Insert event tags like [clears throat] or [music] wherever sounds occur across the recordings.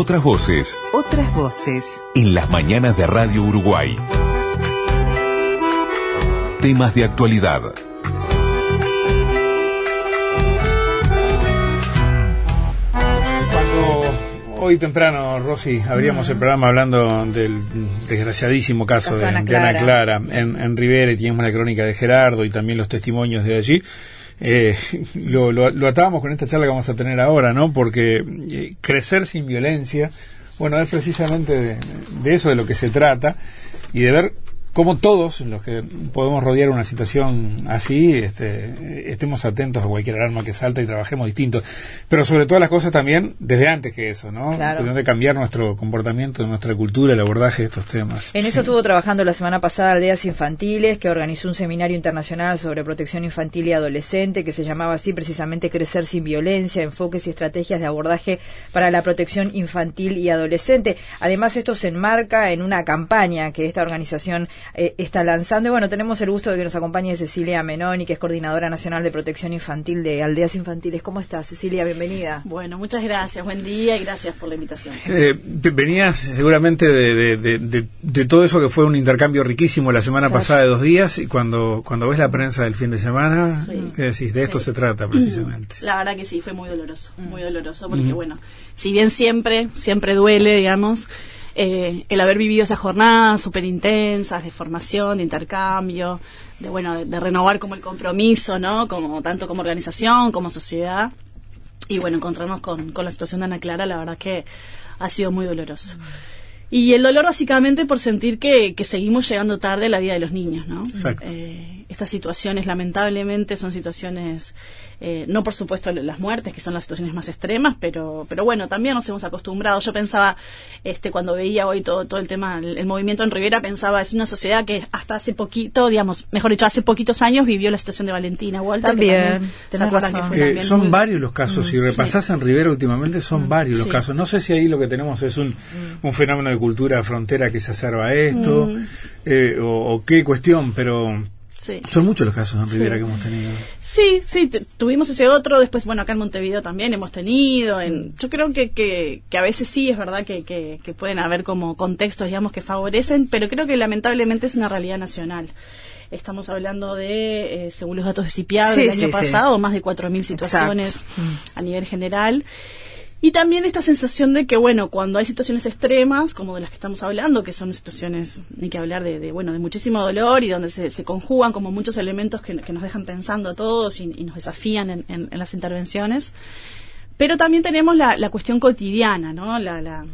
Otras voces. Otras voces. En las mañanas de Radio Uruguay. Temas de actualidad. Cuando hoy temprano, Rosy, abríamos el programa hablando del desgraciadísimo caso, Caso de, Ana de Ana Clara. Clara en, en Rivera y teníamos la crónica de Gerardo y también los testimonios de allí. Eh, [laughs] lo, lo, atábamos con esta charla que vamos a tener ahora, ¿no? Porque eh, crecer sin violencia, bueno, es precisamente de eso de lo que se trata y de ver cómo todos los que podemos rodear una situación así, este, estemos atentos a cualquier alarma que salta y trabajemos distintos. Pero sobre todas las cosas también desde antes que eso, ¿no? Claro. Cuestión de cambiar nuestro comportamiento, nuestra cultura, el abordaje de estos temas. En eso estuvo trabajando la semana pasada Aldeas Infantiles, que organizó un seminario internacional sobre protección infantil y adolescente, que se llamaba así precisamente Crecer sin violencia, enfoques y estrategias de abordaje para la protección infantil y adolescente. Además, esto se enmarca en una campaña que esta organización eh, está lanzando. Y bueno, tenemos el gusto de que nos acompañe Cecilia Menoni, que es coordinadora nacional de protección infantil de Aldeas Infantiles. ¿Cómo estás, Cecilia? Bienvenida. Bueno, muchas gracias, buen día y gracias por la invitación. Eh, te- venías seguramente de, de- de- de- de todo eso que fue un intercambio riquísimo la semana Claro. pasada de dos días y cuando, cuando ves la prensa del fin de semana, Sí. ¿qué decís? De esto Sí. se trata precisamente. La verdad que sí, fue muy doloroso, Mm. muy doloroso, porque bueno, si bien siempre, siempre duele, digamos, eh, el haber vivido esas jornadas súper intensas de formación, de intercambio, de bueno, de, de renovar como el compromiso, ¿no? Como tanto como organización, como sociedad, y bueno, encontrarnos con, con la situación de Ana Clara, la verdad que ha sido muy doloroso. Y el dolor básicamente por sentir que, que seguimos llegando tarde a la vida de los niños, ¿no? Exacto. Eh, estas situaciones lamentablemente son situaciones, eh, no por supuesto las muertes, que son las situaciones más extremas, pero, pero bueno, también nos hemos acostumbrado. Yo pensaba, este, cuando veía hoy todo, todo el tema, el, el movimiento en Rivera, pensaba, es una sociedad que hasta hace poquito, digamos, mejor dicho, hace poquitos años vivió la situación de Valentina Walter. que También, ¿se tenés acuerdan que Eh, también son muy- varios los casos, si repasás en Rivera últimamente son varios los Sí. casos. No sé si ahí lo que tenemos es un, un fenómeno de cultura frontera que se acerva a esto, eh, o, o qué cuestión, pero Sí. son muchos los casos en Rivera Sí. que hemos tenido. Sí, sí, te- tuvimos ese otro, después, bueno, acá en Montevideo también hemos tenido. En, yo creo que, que, que a veces sí es verdad que, que, que pueden haber como contextos, digamos, que favorecen, pero creo que lamentablemente es una realidad nacional. Estamos hablando de, eh, según los datos de CIPIAD Sí, del año sí. pasado, más de 4.000 situaciones Exacto. Mm. a nivel general. Y también esta sensación de que, bueno, cuando hay situaciones extremas, como de las que estamos hablando, que son situaciones, ni que hablar de, de, bueno, de muchísimo dolor y donde se, se conjugan como muchos elementos que, nos dejan pensando a todos y, nos desafían en, en- las intervenciones. Pero también tenemos la, cuestión cotidiana, ¿no? La,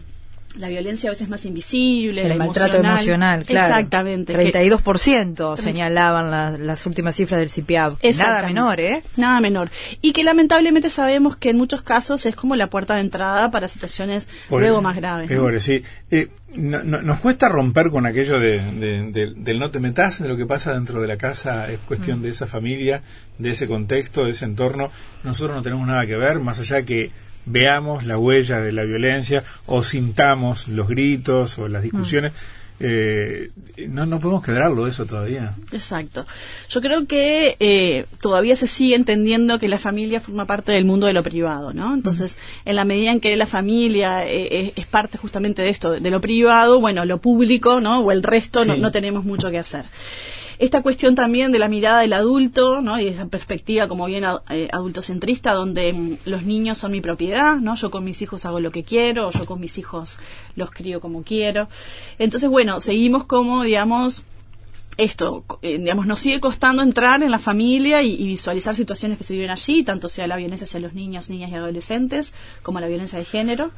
la violencia a veces más invisible, El la maltrato emocional, claro. Exactamente. que- 32% señalaban la- las últimas cifras del CIPIAB. Nada menor, ¿eh? Nada menor. Y que lamentablemente sabemos que en muchos casos es como la puerta de entrada para situaciones Por- luego más graves. ¿no? Peores, sí. Eh, no- no- nos cuesta romper con aquello de, de- de- del no te metas de lo que pasa dentro de la casa, es cuestión de esa familia, de ese contexto, de ese entorno. Nosotros no tenemos nada que ver, más allá que veamos la huella de la violencia o sintamos los gritos o las discusiones. eh, no, no podemos quebrarlo eso todavía. Exacto. Yo creo que eh, todavía se sigue entendiendo que la familia forma parte del mundo de lo privado, ¿no? Entonces, en la medida en que la familia eh, eh, es parte justamente de esto, de lo privado, bueno, lo público, ¿no? O el resto no, no tenemos mucho que hacer. Esta cuestión también de la mirada del adulto, ¿no? Y esa perspectiva como bien eh, adultocentrista, donde mm, los niños son mi propiedad, ¿no? Yo con mis hijos hago lo que quiero, yo con mis hijos los crío como quiero. Entonces, bueno, seguimos como, digamos, esto, eh, digamos, nos sigue costando entrar en la familia y, y visualizar situaciones que se viven allí, tanto sea la violencia hacia los niños, niñas y adolescentes, como la violencia de género.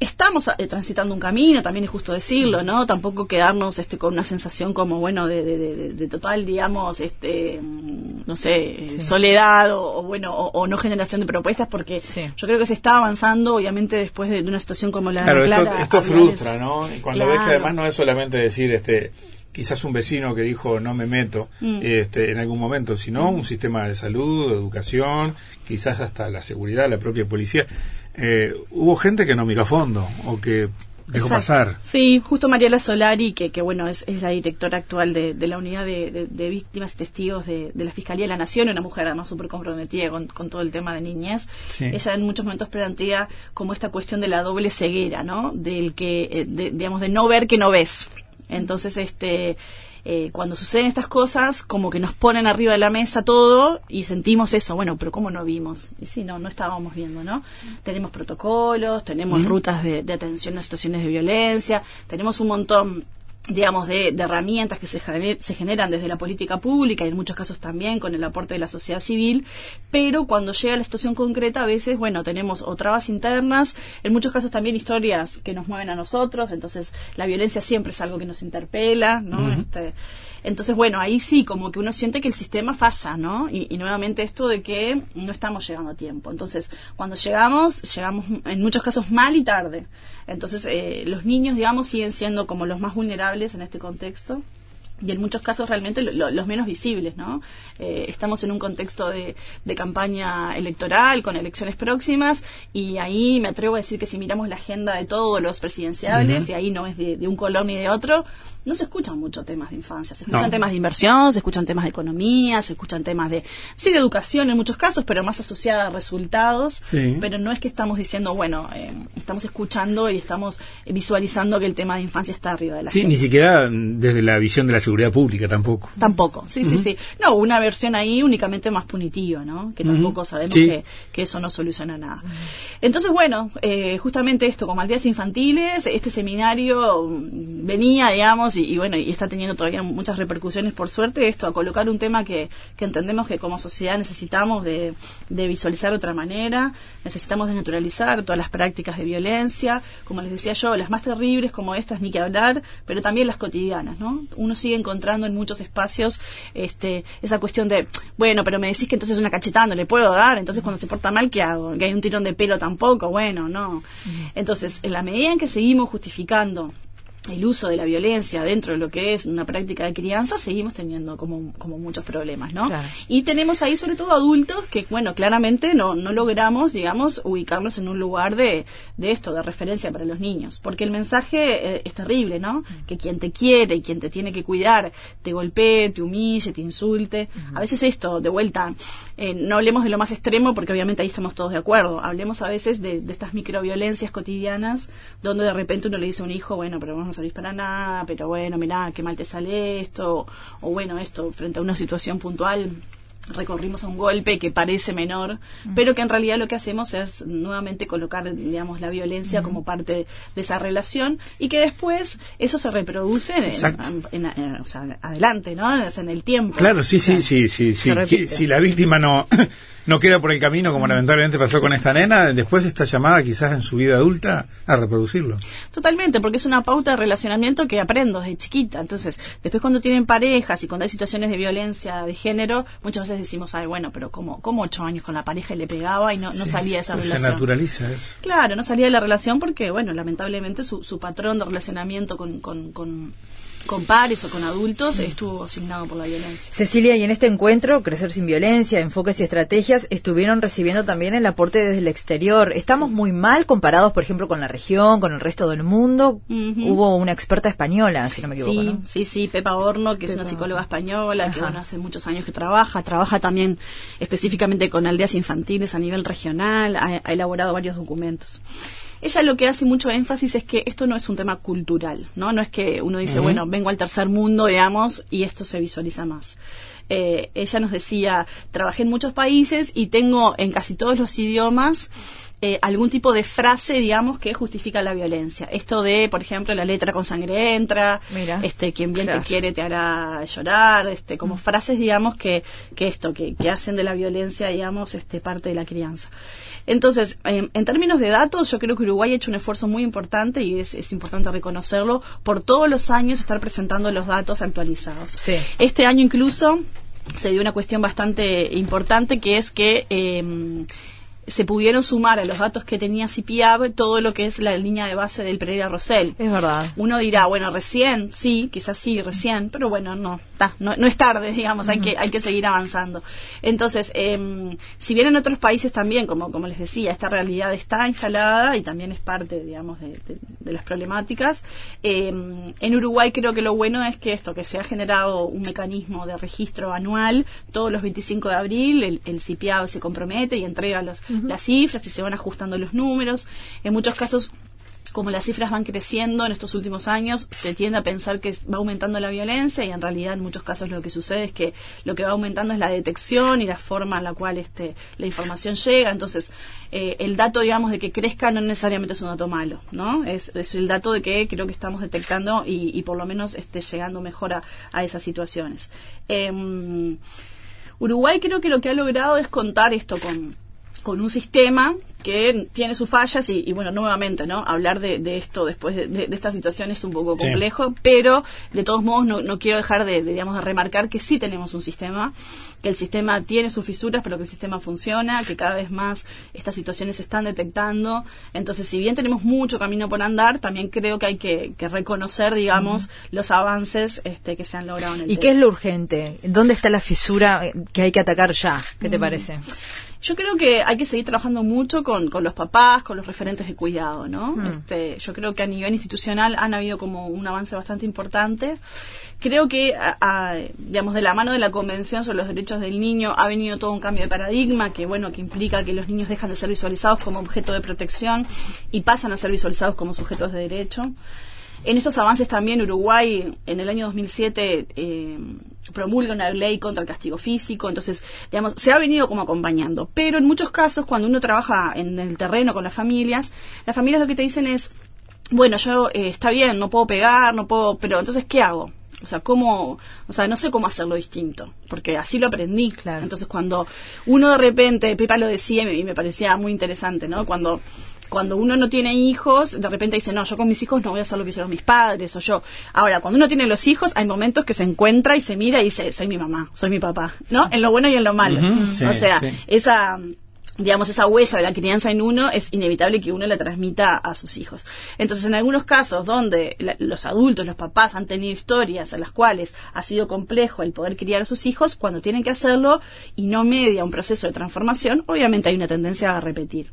Estamos eh, transitando un camino, también es justo decirlo, ¿no? Tampoco quedarnos este, con una sensación como, bueno, de, de- de- de total, digamos, este, mm, no sé, eh, soledad o, o, bueno, o, o no generación de propuestas, porque Sí. yo creo que se está avanzando, obviamente, después de, de una situación como la de Claro, esto, Clara, esto a niveles- frustra, ¿no? Y Cuando ves que Claro. además no es solamente decir, este, quizás un vecino que dijo no me meto Mm. este, en algún momento, sino un sistema de salud, de educación, quizás hasta la seguridad, la propia policía. Eh, hubo gente que no miró a fondo o que dejó Exacto. pasar. Sí, justo Mariela Solari, que, que bueno, es, es la directora actual de, de la unidad de, de- de víctimas y testigos de, de la Fiscalía de la Nación, una mujer además súper comprometida con, con todo el tema de niñez. Sí. Ella en muchos momentos plantea como esta cuestión de la doble ceguera, ¿no? Del que, eh, de- digamos, de no ver que no ves. Entonces, este, eh, cuando suceden estas cosas, como que nos ponen arriba de la mesa todo y sentimos eso, bueno, pero ¿cómo no vimos? Y sí, no, no estábamos viendo, ¿no? Tenemos protocolos, tenemos rutas de, de atención a situaciones de violencia, tenemos un montón digamos, de, de herramientas que se, gener- se generan desde la política pública y en muchos casos también con el aporte de la sociedad civil, pero cuando llega la situación concreta a veces, bueno, tenemos o trabas internas, en muchos casos también historias que nos mueven a nosotros, entonces la violencia siempre es algo que nos interpela, ¿no? Este, entonces, bueno, ahí sí, como que uno siente que el sistema falla, ¿no? Y, y nuevamente esto de que no estamos llegando a tiempo. Entonces, cuando llegamos, llegamos en muchos casos mal y tarde. Entonces, eh, los niños, digamos, siguen siendo como los más vulnerables en este contexto y en muchos casos realmente lo- lo- los menos visibles, ¿no? Eh, estamos en un contexto de, de campaña electoral, con elecciones próximas, y ahí me atrevo a decir que si miramos la agenda de todos los presidenciales, y ahí no es de, de un colón ni de otro, no se escuchan mucho temas de infancia, se escuchan No. temas de inversión, se escuchan temas de economía, se escuchan temas de, sí, de educación en muchos casos, pero más asociada a resultados, Sí. pero no es que estamos diciendo, bueno, eh, estamos escuchando y estamos visualizando que el tema de infancia está arriba de la Sí, ni siquiera desde la visión de la seguridad pública tampoco. Tampoco, sí, sí, sí. No, una versión ahí únicamente más punitiva, ¿no? Que tampoco sabemos Sí. que, que eso no soluciona nada. Entonces, bueno, eh, justamente esto, como aldeas infantiles, este seminario venía, digamos, y, y bueno, y está teniendo todavía muchas repercusiones, por suerte, esto, a colocar un tema que, que entendemos que como sociedad necesitamos de, de visualizar de otra manera, necesitamos desnaturalizar todas las prácticas de violencia, como les decía yo, las más terribles como estas, ni que hablar, pero también las cotidianas, ¿no? Uno sigue encontrando en muchos espacios este, esa cuestión de, bueno, pero me decís que entonces una cachetada no le puedo dar, entonces cuando se porta mal, ¿qué hago? Que hay un tirón de pelo tampoco, bueno, no. Entonces, en la medida en que seguimos justificando el uso de la violencia dentro de lo que es una práctica de crianza, seguimos teniendo como, como muchos problemas, ¿no? Claro. Y tenemos ahí sobre todo adultos que, bueno, claramente no, no logramos, digamos, ubicarnos en un lugar de, de esto, de referencia para los niños. Porque el mensaje eh, es terrible, ¿no? Que quien te quiere y quien te tiene que cuidar te golpee, te humille, te insulte. A veces esto, de vuelta, eh, no hablemos de lo más extremo porque obviamente ahí estamos todos de acuerdo. Hablemos a veces de, de estas microviolencias cotidianas donde de repente uno le dice a un hijo, bueno, pero no servís para nada, pero bueno, mirá, qué mal te sale esto, o bueno, esto, frente a una situación puntual, recorrimos a un golpe que parece menor, pero que en realidad lo que hacemos es nuevamente colocar, digamos, la violencia como parte de esa relación y que después eso se reproduce en, en- o sea, adelante, ¿no? En el tiempo. Claro, sí, sí, sí, sí, sí. Si la víctima no, no queda por el camino, como lamentablemente pasó con esta nena, después está llamada quizás en su vida adulta a reproducirlo. Totalmente, porque es una pauta de relacionamiento que aprendo desde chiquita. Entonces, después cuando tienen parejas y cuando hay situaciones de violencia de género, muchas veces decimos, ay, bueno, pero como, como ocho años con la pareja y le pegaba y no, no Sí, salía de esa pues Se relación. naturaliza eso. Claro, no salía de la relación porque, bueno, lamentablemente su, su patrón de relacionamiento con, con, con, con pares o con adultos estuvo asignado por la violencia. Cecilia, y en este encuentro, Crecer sin Violencia, Enfoques y Estrategias, estuvieron recibiendo también el aporte desde el exterior. ¿Estamos muy mal comparados, por ejemplo, con la región, con el resto del mundo? Hubo una experta española, si no me equivoco, Sí, ¿no? sí, sí, Pepa Horno, que es una psicóloga española, que bueno, hace muchos años que trabaja, trabaja también específicamente con aldeas infantiles a nivel regional, ha, ha elaborado varios documentos. Ella lo que hace mucho énfasis es que esto no es un tema cultural, ¿no? No es que uno dice, bueno, vengo al tercer mundo, digamos, y esto se visualiza más. Eh, ella nos decía, trabajé en muchos países y tengo en casi todos los idiomas eh, algún tipo de frase, digamos, que justifica la violencia. Esto de, por ejemplo, la letra con sangre entra, Mira. este, quien bien Claro. te quiere te hará llorar, este, como frases, digamos, que, que esto, que, que hacen de la violencia, digamos, este, parte de la crianza. Entonces, en, en términos de datos, yo creo que Uruguay ha hecho un esfuerzo muy importante y es, es importante reconocerlo por todos los años estar presentando los datos actualizados. Sí. Este año incluso se dio una cuestión bastante importante que es que eh, se pudieron sumar a los datos que tenía CIPIAB todo lo que es la línea de base del Pereira Rosell. Es verdad. Uno dirá, bueno, recién, sí, quizás sí, recién, pero bueno, no. No, no, es tarde, [laughs] digamos, hay, que, hay que seguir avanzando. Entonces, em, si bien en otros países también, como, como les decía, esta realidad está instalada y también es parte, digamos, de, las problemáticas, em, en Uruguay creo que lo bueno es que esto, que se ha generado un mecanismo de registro anual, todos los 25 de abril el, el se compromete y entrega las cifras y se van ajustando los números. En muchos casos como las cifras van creciendo en estos últimos años, se tiende a pensar que va aumentando la violencia y en realidad en muchos casos lo que sucede es que lo que va aumentando es la detección y la forma en la cual este, la información llega. Entonces, eh, el dato, digamos, de que crezca no necesariamente es un dato malo, ¿no? Es, el dato de que creo que estamos detectando y, por lo menos esté llegando mejor a, esas situaciones. Em, Uruguay creo que lo que ha logrado es contar esto con, con un sistema que tiene sus fallas y, bueno, nuevamente, ¿no? Hablar de, esto después de, esta situación es un poco complejo, pero de todos modos no, no quiero dejar de, digamos, de remarcar que sí tenemos un sistema, que el sistema tiene sus fisuras, pero que el sistema funciona, que cada vez más estas situaciones se están detectando. Entonces, si bien tenemos mucho camino por andar, también creo que hay que, reconocer, digamos, los avances este, que se han logrado en el ¿Y qué es lo urgente? ¿Dónde está la fisura que hay que atacar ya? ¿Qué te parece? Yo creo que hay que seguir trabajando mucho con, con los papás, con los referentes de cuidado, ¿no? Mm. Este, yo creo que a nivel institucional han habido como un avance bastante importante. Creo que, digamos, de la mano de la Convención sobre los Derechos del Niño ha venido todo un cambio de paradigma que, bueno, que implica que los niños dejan de ser visualizados como objeto de protección y pasan a ser visualizados como sujetos de derecho. En estos avances también Uruguay en el año 2007 eh, promulga una ley contra el castigo físico, entonces, digamos, se ha venido como acompañando. Pero en muchos casos, cuando uno trabaja en el terreno con las familias, las familias lo que te dicen es, bueno, yo eh, está bien, no puedo pegar, no puedo, pero entonces, ¿qué hago? O sea, cómo, o sea, no sé cómo hacerlo distinto, porque así lo aprendí. Claro. Entonces, cuando uno de repente, Pepa lo decía y me parecía muy interesante, ¿no? Cuando cuando uno no tiene hijos, de repente dice, no, yo con mis hijos no voy a hacer lo que hicieron mis padres, o yo. Ahora, cuando uno tiene los hijos, hay momentos que se encuentra y se mira y dice, soy mi mamá, soy mi papá, ¿no? En lo bueno y en lo malo. o sea, esa digamos, esa huella de la crianza en uno es inevitable que uno la transmita a sus hijos. Entonces, en algunos casos donde los adultos, los papás han tenido historias en las cuales ha sido complejo el poder criar a sus hijos, cuando tienen que hacerlo y no media un proceso de transformación, obviamente hay una tendencia a repetir.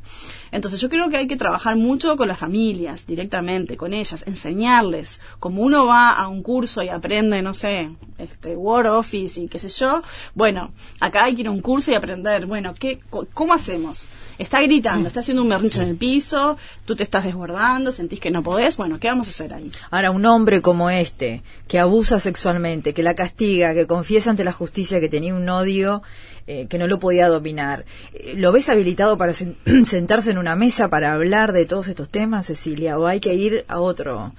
Entonces, yo creo que hay que trabajar mucho con las familias, directamente, con ellas, enseñarles. Como uno va a un curso y aprende, no sé, este, Word Office y qué sé yo, bueno, acá hay que ir a un curso y aprender, bueno, ¿qué, ¿cómo hacer Está gritando, está haciendo un berrinche en el piso, tú te estás desbordando, sentís que no podés, bueno, ¿qué vamos a hacer ahí? Ahora, un hombre como este, que abusa sexualmente, que la castiga, que confiesa ante la justicia que tenía un odio eh, que no lo podía dominar, eh, ¿lo ves habilitado para [clears throat] sentarse en una mesa para hablar de todos estos temas, Cecilia? ¿O hay que ir a otro?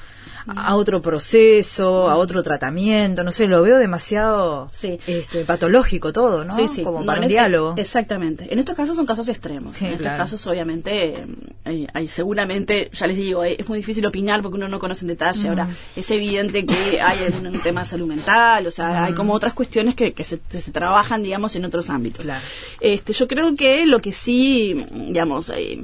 a otro proceso, a otro tratamiento, no sé, lo veo demasiado este, patológico todo, ¿no? Sí, sí. Como para un diálogo. Exactamente. En estos casos son casos extremos. en estos casos, obviamente, hay, hay, seguramente, ya les digo, es muy difícil opinar porque uno no conoce en detalle. Ahora, es evidente que hay algún tema de salud mental, o sea, hay como otras cuestiones que, que, se, se, trabajan, digamos, en otros ámbitos. Este, yo creo que lo que sí, digamos, eh,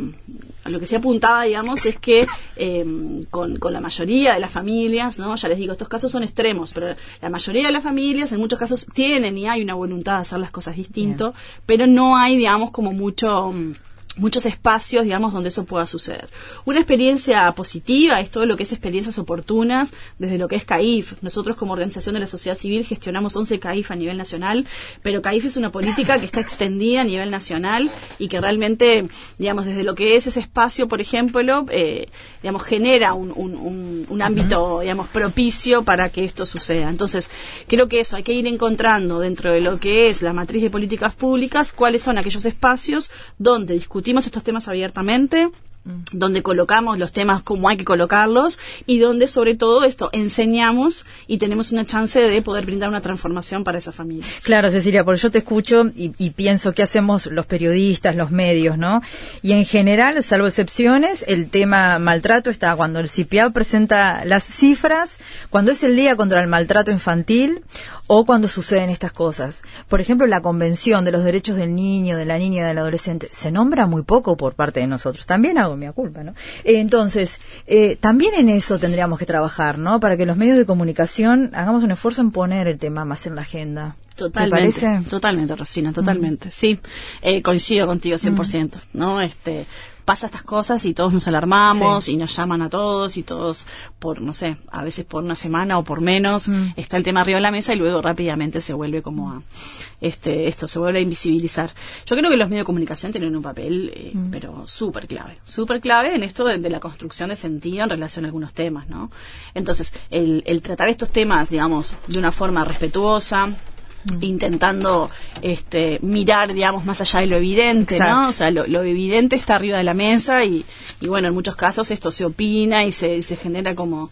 lo que se apuntaba, digamos, es que em, con, con, la mayoría de las familias, ¿no? Ya les digo, estos casos son extremos, pero la mayoría de las familias en muchos casos tienen y hay una voluntad de hacer las cosas distinto, pero no hay, digamos, como mucho... Mm, muchos espacios, digamos, donde eso pueda suceder. Una experiencia positiva es todo lo que es experiencias oportunas desde lo que es CAIF. Nosotros como organización de la sociedad civil gestionamos 11 CAIF a nivel nacional, pero CAIF es una política que está extendida a nivel nacional y que realmente, digamos, desde lo que es ese espacio, por ejemplo, eh, digamos, genera un, un, un, ámbito, digamos, propicio para que esto suceda. Entonces, creo que eso, hay que ir encontrando dentro de lo que es la matriz de políticas públicas cuáles son aquellos espacios donde discutir discutimos estos temas abiertamente, donde colocamos los temas como hay que colocarlos y donde sobre todo esto enseñamos y tenemos una chance de poder brindar una transformación para esas familias. Claro, Cecilia, porque yo te escucho y, pienso qué hacemos los periodistas, los medios, ¿no? Y en general, salvo excepciones, el tema maltrato está cuando el CIPIA presenta las cifras, cuando es el día contra el maltrato infantil o cuando suceden estas cosas. Por ejemplo, la Convención de los Derechos del Niño, de la Niña y del Adolescente se nombra muy poco por parte de nosotros. También hago mi culpa, ¿no? Entonces, eh, también en eso tendríamos que trabajar, ¿no? Para que los medios de comunicación hagamos un esfuerzo en poner el tema más en la agenda. Totalmente, ¿Te parece? totalmente, Rosina, totalmente. Sí, eh, coincido contigo 100%, ¿no? Este, pasa estas cosas y todos nos alarmamos y nos llaman a todos y todos por, no sé, a veces por una semana o por menos, Mm. está el tema arriba de la mesa y luego rápidamente se vuelve como a, este, esto, se vuelve a invisibilizar. Yo creo que los medios de comunicación tienen un papel, eh, Mm. pero súper clave, súper clave en esto de, de la construcción de sentido en relación a algunos temas, ¿no? Entonces, el, el tratar estos temas, digamos, de una forma respetuosa, intentando este mirar digamos más allá de lo evidente Exacto. no o sea lo, lo evidente está arriba de la mesa y, y bueno en muchos casos esto se opina y se, se genera como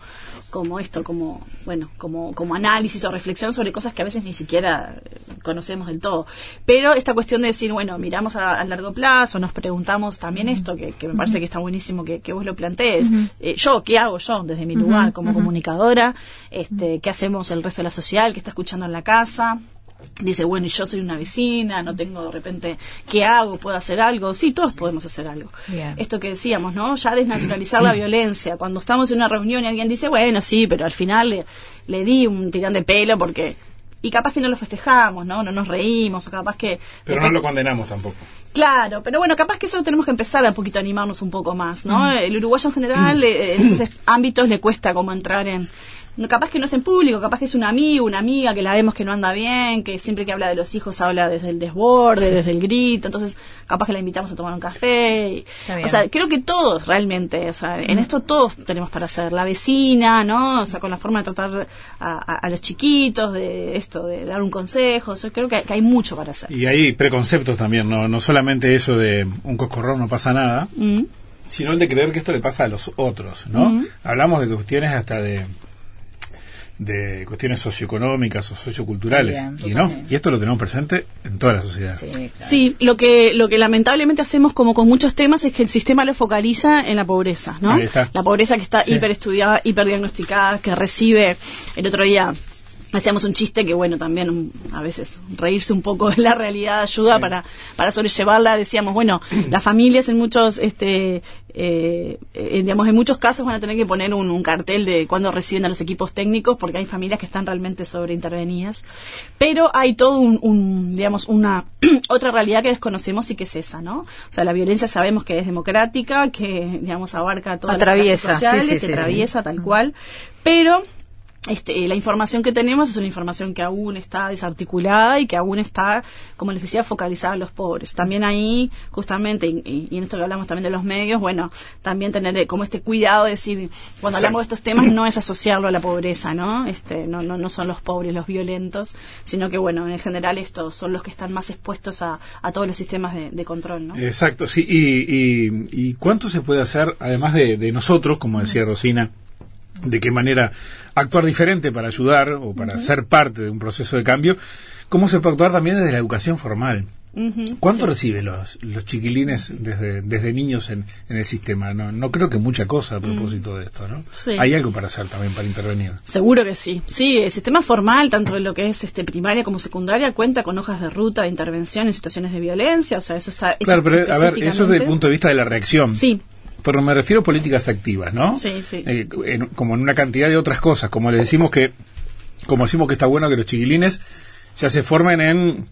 como esto como bueno como como análisis o reflexión sobre cosas que a veces ni siquiera conocemos del todo. Pero esta cuestión de decir bueno miramos a, a largo plazo nos preguntamos también esto que, que me parece que está buenísimo que, que vos lo plantees. Eh, yo qué hago yo desde mi lugar como comunicadora este qué hacemos el resto de la social que está escuchando en la casa dice, bueno, y yo soy una vecina, no tengo de repente, ¿qué hago? ¿Puedo hacer algo? Sí, todos podemos hacer algo. Bien. Esto que decíamos, ¿no? Ya desnaturalizar la [clears throat] violencia. Cuando estamos en una reunión y alguien dice, bueno, sí, pero al final le, le di un tirón de pelo porque... Y capaz que no lo festejamos, ¿no? No nos reímos, o capaz que... Pero no lo condenamos tampoco. Claro, pero bueno, capaz que eso tenemos que empezar a un poquito a animarnos un poco más, ¿no? El uruguayo en general, eh, en esos es- ámbitos le cuesta como entrar en... no, capaz que no es en público, capaz que es un amigo, una amiga que la vemos que no anda bien, que siempre que habla de los hijos habla desde el desborde, desde el grito, entonces capaz que la invitamos a tomar un café. y- o sea, creo que todos realmente, o sea, en esto todos tenemos para hacer. La vecina, ¿no? O sea, con la forma de tratar a, a- a los chiquitos, de esto, de dar un consejo, o sea, creo que, que hay mucho para hacer. Y hay preconceptos también, no, no solamente eso de un coscorrón no pasa nada, Mm. sino el de creer que esto le pasa a los otros, ¿no? Hablamos de cuestiones hasta de de cuestiones socioeconómicas o socioculturales Bien, y no sí. y esto lo tenemos presente en toda la sociedad Sí, claro. Sí, lo que, lo que lamentablemente hacemos como con muchos temas es que el sistema lo focaliza en la pobreza, ¿no? Ahí está. La pobreza que está Sí. hiperestudiada, hiperdiagnosticada, que recibe el otro día. Hacíamos un chiste que, bueno, también un- a veces reírse un poco de la realidad ayuda Sí. para, para sobrellevarla. Decíamos, bueno, las familias en muchos, este, eh, eh, digamos, en muchos casos van a tener que poner un, un cartel de cuándo reciben a los equipos técnicos, porque hay familias que están realmente sobreintervenidas. Pero hay todo un, un, digamos, una [clears throat] otra realidad que desconocemos y que es esa, ¿no? O sea, la violencia sabemos que es democrática, que, digamos, abarca todas Atraviesa, las sociales, sí, atraviesa tal cual, pero este, la información que tenemos es una información que aún está desarticulada y que aún está, como les decía, focalizada en los pobres. También ahí, justamente, y, y en esto que hablamos también de los medios, bueno, también tener eh, como este cuidado de decir, cuando hablamos de estos temas, no es asociarlo a la pobreza, ¿no? Este, no, no, no son los pobres los violentos, sino que, bueno, en general estos son los que están más expuestos a, a todos los sistemas de, de control, ¿no? Exacto, sí. Y, y, y cuánto se puede hacer, además de, de nosotros, como decía Rosina, de qué manera actuar diferente para ayudar o para ser parte de un proceso de cambio, cómo se puede actuar también desde la educación formal. ¿Cuánto reciben los, los chiquilines desde, desde niños en, en el sistema? No, no creo que mucha cosa a propósito de esto, ¿no? Sí. Hay algo para hacer también, para intervenir. Seguro que sí. Sí, el sistema formal, tanto en lo que es este primaria como secundaria, cuenta con hojas de ruta de intervención en situaciones de violencia. O sea, eso está hecho Claro, pero a ver, eso desde el punto de vista de la reacción. Sí, Pero me refiero a políticas activas, ¿no? Sí, sí. Eh, en- como en una cantidad de otras cosas, como le decimos que, como decimos que está bueno que los chiquilines ya se formen en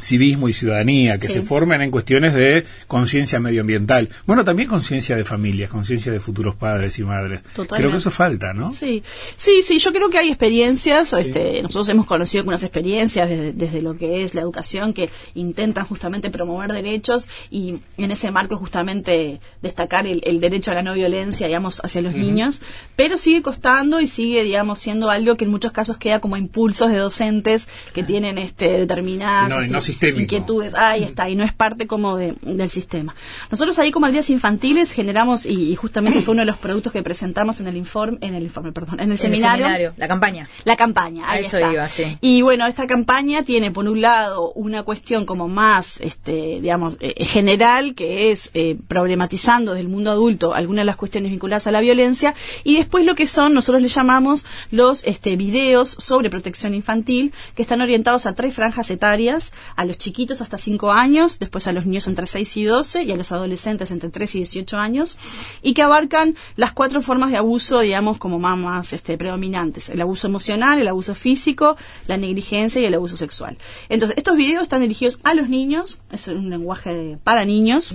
civismo y ciudadanía, que Sí. se formen en cuestiones de conciencia medioambiental. Bueno, también conciencia de familias, conciencia de futuros padres y madres. Totalmente. Creo que eso falta, ¿no? Sí, sí, sí, yo creo que hay experiencias, este, nosotros hemos conocido algunas experiencias desde, desde lo que es la educación que intentan justamente promover derechos y en ese marco justamente destacar el, el derecho a la no violencia, digamos, hacia los niños, pero sigue costando y sigue, digamos, siendo algo que en muchos casos queda como impulsos de docentes que tienen este determinadas No, sistémico. inquietudes, ahí está, y no es parte como de, del sistema. Nosotros ahí como Aldeas Infantiles generamos, y, y justamente fue uno de los productos que presentamos en el informe, en el informe, perdón, en el En el seminario. la campaña. La campaña, ahí eso está. iba, sí. Y bueno, esta campaña tiene por un lado una cuestión como más, este, digamos, eh, general, que es eh, problematizando desde el mundo adulto algunas de las cuestiones vinculadas a la violencia, y después lo que son, nosotros le llamamos los este, videos sobre protección infantil, que están orientados a tres franjas etarias, a los chiquitos hasta 5 años, después a los niños entre 6 y 12 y a los adolescentes entre 3 y 18 años, y que abarcan las cuatro formas de abuso, digamos, como más, este, predominantes. El abuso emocional, el abuso físico, la negligencia y el abuso sexual. Entonces, estos videos están dirigidos a los niños, es un lenguaje para niños.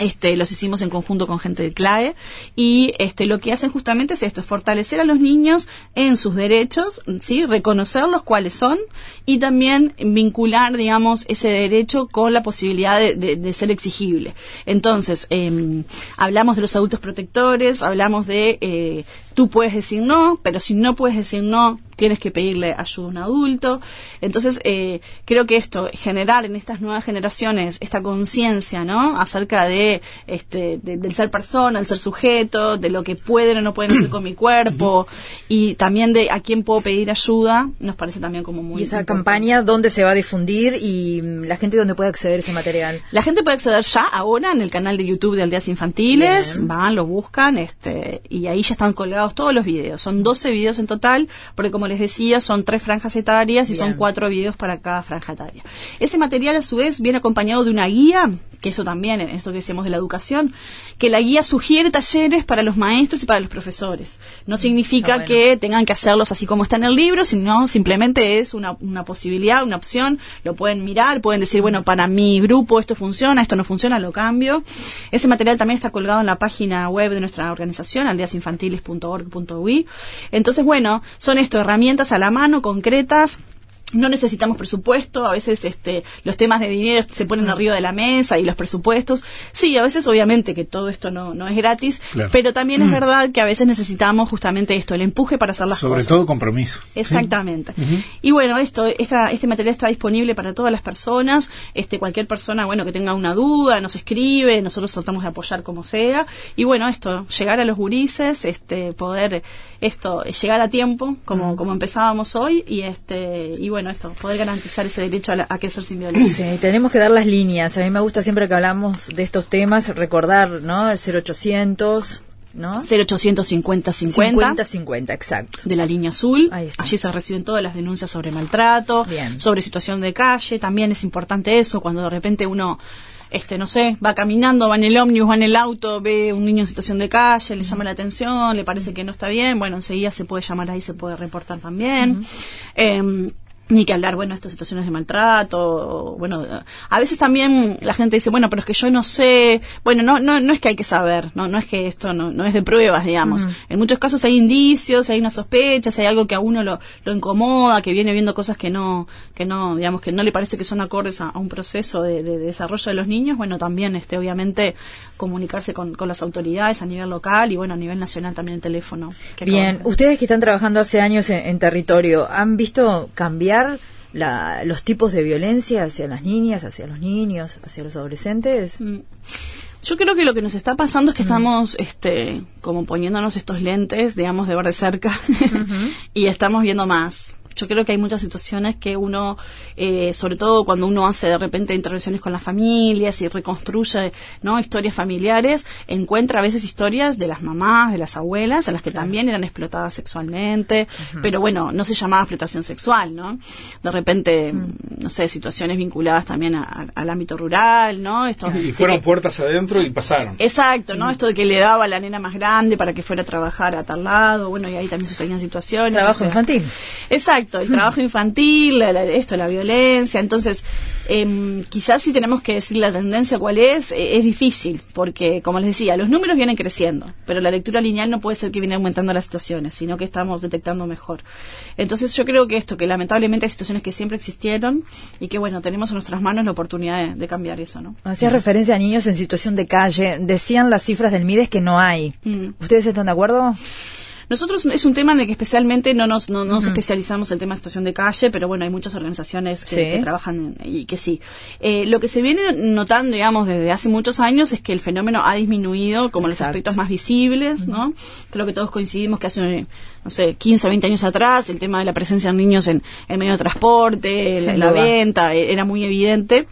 Este, los hicimos en conjunto con gente del CLAE y este, lo que hacen justamente es esto, fortalecer a los niños en sus derechos, ¿sí? reconocerlos cuáles son y también vincular, digamos, ese derecho con la posibilidad de, ser exigible. Entonces, em, hablamos de los adultos protectores, hablamos de eh, tú puedes decir no, pero si no puedes decir no, tienes que pedirle ayuda a un adulto. Entonces, eh, creo que esto, generar en estas nuevas generaciones esta conciencia, ¿no? Acerca de, este, del ser persona, del ser sujeto, de lo que pueden o no pueden hacer con mi cuerpo, y también de a quién puedo pedir ayuda, nos parece también como muy ¿Y esa campaña dónde se va a difundir y la gente dónde puede acceder a ese material? La gente puede acceder ya ahora en el canal de YouTube de Aldeas Infantiles, van, lo buscan, este, y ahí ya están colgados todos los videos. Son 12 videos en total, porque como les decía, son tres franjas etarias y son cuatro videos para cada franja etaria. Ese material, a su vez, viene acompañado de una guía, que eso también, en esto que decimos de la educación, que la guía sugiere talleres para los maestros y para los profesores. No significa que tengan que hacerlos así como está en el libro, sino simplemente es una, una posibilidad, una opción. Lo pueden mirar, pueden decir, bueno, para mi grupo esto funciona, esto no funciona, lo cambio. Ese material también está colgado en la página web de nuestra organización, aldeasinfantiles.org.ui. Entonces, bueno, son esto, herramientas a la mano, concretas, no necesitamos presupuesto, a veces este, los temas de dinero se ponen arriba de la mesa y los presupuestos. Sí, a veces obviamente que todo esto no, no es gratis, pero también es verdad que a veces necesitamos justamente esto, el empuje para hacer las cosas. Sobre todo compromiso. Exactamente. Y bueno, esto, esta, este material está disponible para todas las personas, este, cualquier persona, bueno, que tenga una duda, nos escribe, nosotros tratamos de apoyar como sea. Y bueno, esto, llegar a los gurises, este, poder, esto, llegar a tiempo, como, como empezábamos hoy, y este, y bueno, bueno, esto, poder garantizar ese derecho a, crecer sin violencia. Sí, tenemos que dar las líneas. A mí me gusta siempre que hablamos de estos temas recordar, ¿no? El 0800 ¿no? 0850 50 50 exacto. De la línea azul. Allí se reciben todas las denuncias sobre maltrato, sobre situación de calle. También es importante eso, cuando de repente uno este, no sé, va caminando, va en el ómnibus, va en el auto, ve un niño en situación de calle, le llama la atención, le parece que no está bien, bueno, enseguida se puede llamar ahí, se puede reportar también ni que hablar, bueno, estas situaciones de maltrato, bueno, a veces también la gente dice, bueno, pero es que yo no sé, bueno, no, no, no es que hay que saber, no, no es que esto no, no es de pruebas, digamos. En muchos casos hay indicios, hay una sospecha, hay algo que a uno lo, lo incomoda, que viene viendo cosas que no, que no, digamos, que no le parece que son acordes a, un proceso de, desarrollo de los niños, bueno, también, este, obviamente, comunicarse con, con las autoridades a nivel local y, bueno, a nivel nacional también el teléfono. Bien, ustedes que están trabajando hace años en territorio, ¿han visto cambiar los tipos de violencia hacia las niñas, hacia los niños, hacia los adolescentes? Mm. Yo creo que lo que nos está pasando es que mm. estamos, este, como poniéndonos estos lentes, digamos, de ver de cerca, [laughs] y estamos viendo más yo creo que hay muchas situaciones que uno, eh, sobre todo cuando uno hace de repente intervenciones con las familias y reconstruye no historias familiares, encuentra a veces historias de las mamás, de las abuelas, a las que también eran explotadas sexualmente, pero bueno, no se llamaba explotación sexual, ¿no? De repente, mm. no sé, situaciones vinculadas también al ámbito rural, ¿no? Esto, y fueron puertas adentro y pasaron. Exacto, ¿no? Esto de que le daba a la nena más grande para que fuera a trabajar a tal lado, bueno, y ahí también sucedían situaciones. Trabajo infantil. Exacto el trabajo infantil, esto, la violencia. Entonces, eh, quizás si tenemos que decir la tendencia cuál es, eh, es difícil, porque, como les decía, los números vienen creciendo, pero la lectura lineal no puede ser que viene aumentando las situaciones, sino que estamos detectando mejor. Entonces, yo creo que esto, que lamentablemente hay situaciones que siempre existieron y que, bueno, tenemos en nuestras manos la oportunidad de, cambiar eso, ¿no? Hacía referencia a niños en situación de calle. Decían las cifras del MIDES que no hay. Mm. ¿Ustedes están de acuerdo? Nosotros es un tema en el que especialmente no nos, no, nos especializamos en el tema de situación de calle, pero bueno, hay muchas organizaciones que, trabajan y que sí. Eh, lo que se viene notando, digamos, desde hace muchos años es que el fenómeno ha disminuido como los aspectos más visibles, ¿no? Creo que todos coincidimos que hace no sé, 15, 20 años atrás, el tema de la presencia de niños en, el medio de transporte, la, la, venta, e, era muy evidente.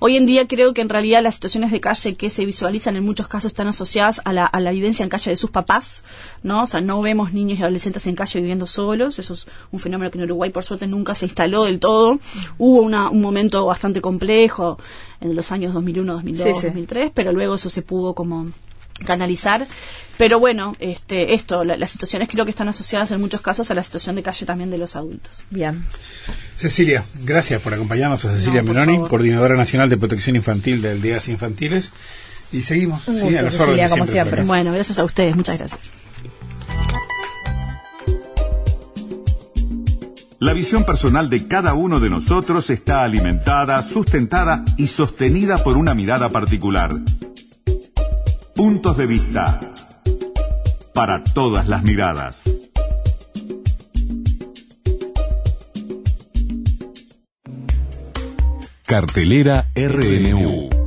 Hoy en día creo que en realidad las situaciones de calle que se visualizan en muchos casos están asociadas a la, a la vivencia en calle de sus papás, ¿no? O sea, no vemos niños y adolescentes en calle viviendo solos. Eso es un fenómeno que en Uruguay, por suerte, nunca se instaló del todo. Hubo una, un momento bastante complejo en los años 2001, 2002, Sí, sí. 2003, pero luego eso se pudo como canalizar. Pero bueno, este, esto, la- las situaciones creo que están asociadas en muchos casos a la situación de calle también de los adultos. Bien. Cecilia, gracias por acompañarnos. A Cecilia No, por Meloni, favor. coordinadora nacional de protección infantil del Días Infantiles. Y seguimos. Un sí, gusto, a las Cecilia, órdenes como siempre. acá. Bueno, gracias a ustedes, muchas gracias. La visión personal de cada uno de nosotros está alimentada, sustentada y sostenida por una mirada particular. Puntos de vista. Para todas las miradas. Cartelera RNU.